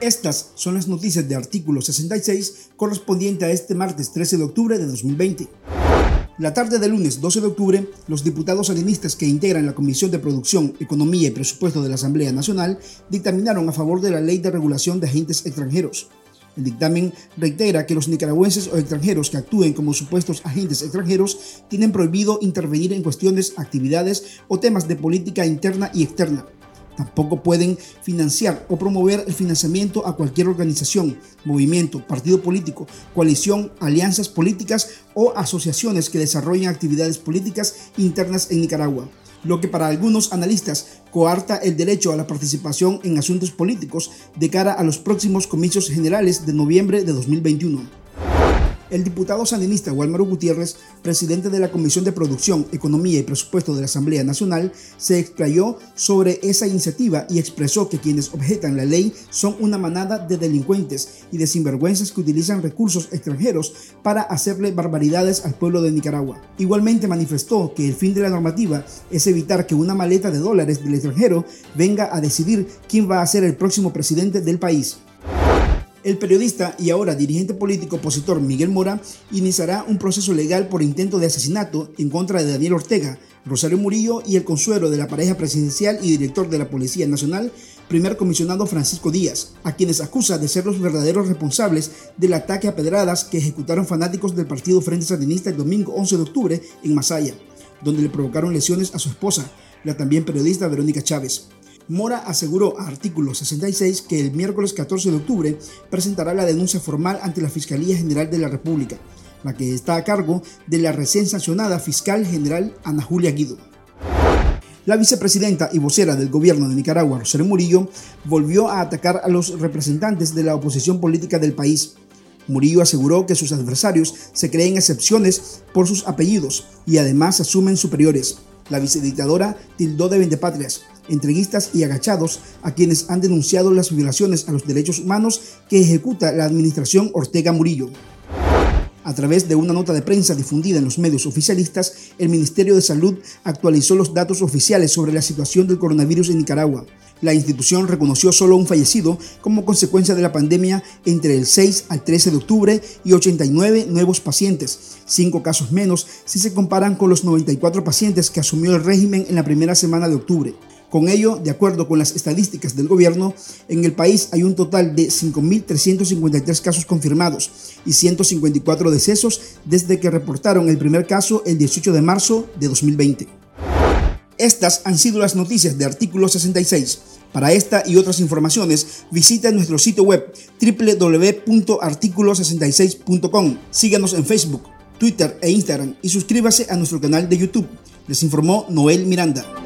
Estas son las noticias de artículo 66 correspondiente a este martes 13 de octubre de 2020. La tarde del lunes 12 de octubre, los diputados salinistas que integran la Comisión de Producción, Economía y Presupuesto de la Asamblea Nacional dictaminaron a favor de la Ley de Regulación de Agentes Extranjeros. El dictamen reitera que los nicaragüenses o extranjeros que actúen como supuestos agentes extranjeros tienen prohibido intervenir en cuestiones, actividades o temas de política interna y externa Tampoco pueden financiar o promover el financiamiento a cualquier organización, movimiento, partido político, coalición, alianzas políticas o asociaciones que desarrollen actividades políticas internas en Nicaragua, lo que para algunos analistas coarta el derecho a la participación en asuntos políticos de cara a los próximos comicios generales de noviembre de 2021. El diputado sandinista Walmaro Gutiérrez, presidente de la Comisión de Producción, Economía y Presupuesto de la Asamblea Nacional, se explayó sobre esa iniciativa y expresó que quienes objetan la ley son una manada de delincuentes y de sinvergüenzas que utilizan recursos extranjeros para hacerle barbaridades al pueblo de Nicaragua. Igualmente manifestó que el fin de la normativa es evitar que una maleta de dólares del extranjero venga a decidir quién va a ser el próximo presidente del país. El periodista y ahora dirigente político opositor Miguel Mora iniciará un proceso legal por intento de asesinato en contra de Daniel Ortega, Rosario Murillo y el consuelo de la pareja presidencial y director de la Policía Nacional, primer comisionado Francisco Díaz, a quienes acusa de ser los verdaderos responsables del ataque a pedradas que ejecutaron fanáticos del partido Frente Sandinista el domingo 11 de octubre en Masaya, donde le provocaron lesiones a su esposa, la también periodista Verónica Chávez. Mora aseguró a artículo 66 que el miércoles 14 de octubre presentará la denuncia formal ante la Fiscalía General de la República, la que está a cargo de la recién sancionada fiscal general Ana Julia Guido. La vicepresidenta y vocera del gobierno de Nicaragua, Rosario Murillo, volvió a atacar a los representantes de la oposición política del país. Murillo aseguró que sus adversarios se creen excepciones por sus apellidos y además asumen superiores. La vicedictadora tildó de vendepatrias entreguistas y agachados a quienes han denunciado las violaciones a los derechos humanos que ejecuta la administración Ortega Murillo. A través de una nota de prensa difundida en los medios oficialistas, el Ministerio de Salud actualizó los datos oficiales sobre la situación del coronavirus en Nicaragua. La institución reconoció solo un fallecido como consecuencia de la pandemia entre el 6 al 13 de octubre y 89 nuevos pacientes, cinco casos menos si se comparan con los 94 pacientes que asumió el régimen en la primera semana de octubre. Con ello, de acuerdo con las estadísticas del gobierno, en el país hay un total de 5.353 casos confirmados y 154 decesos desde que reportaron el primer caso el 18 de marzo de 2020. Estas han sido las noticias de Artículo 66. Para esta y otras informaciones, visita nuestro sitio web www.articulo66.com. Síganos en Facebook, Twitter e Instagram y suscríbase a nuestro canal de YouTube. Les informó Noel Miranda.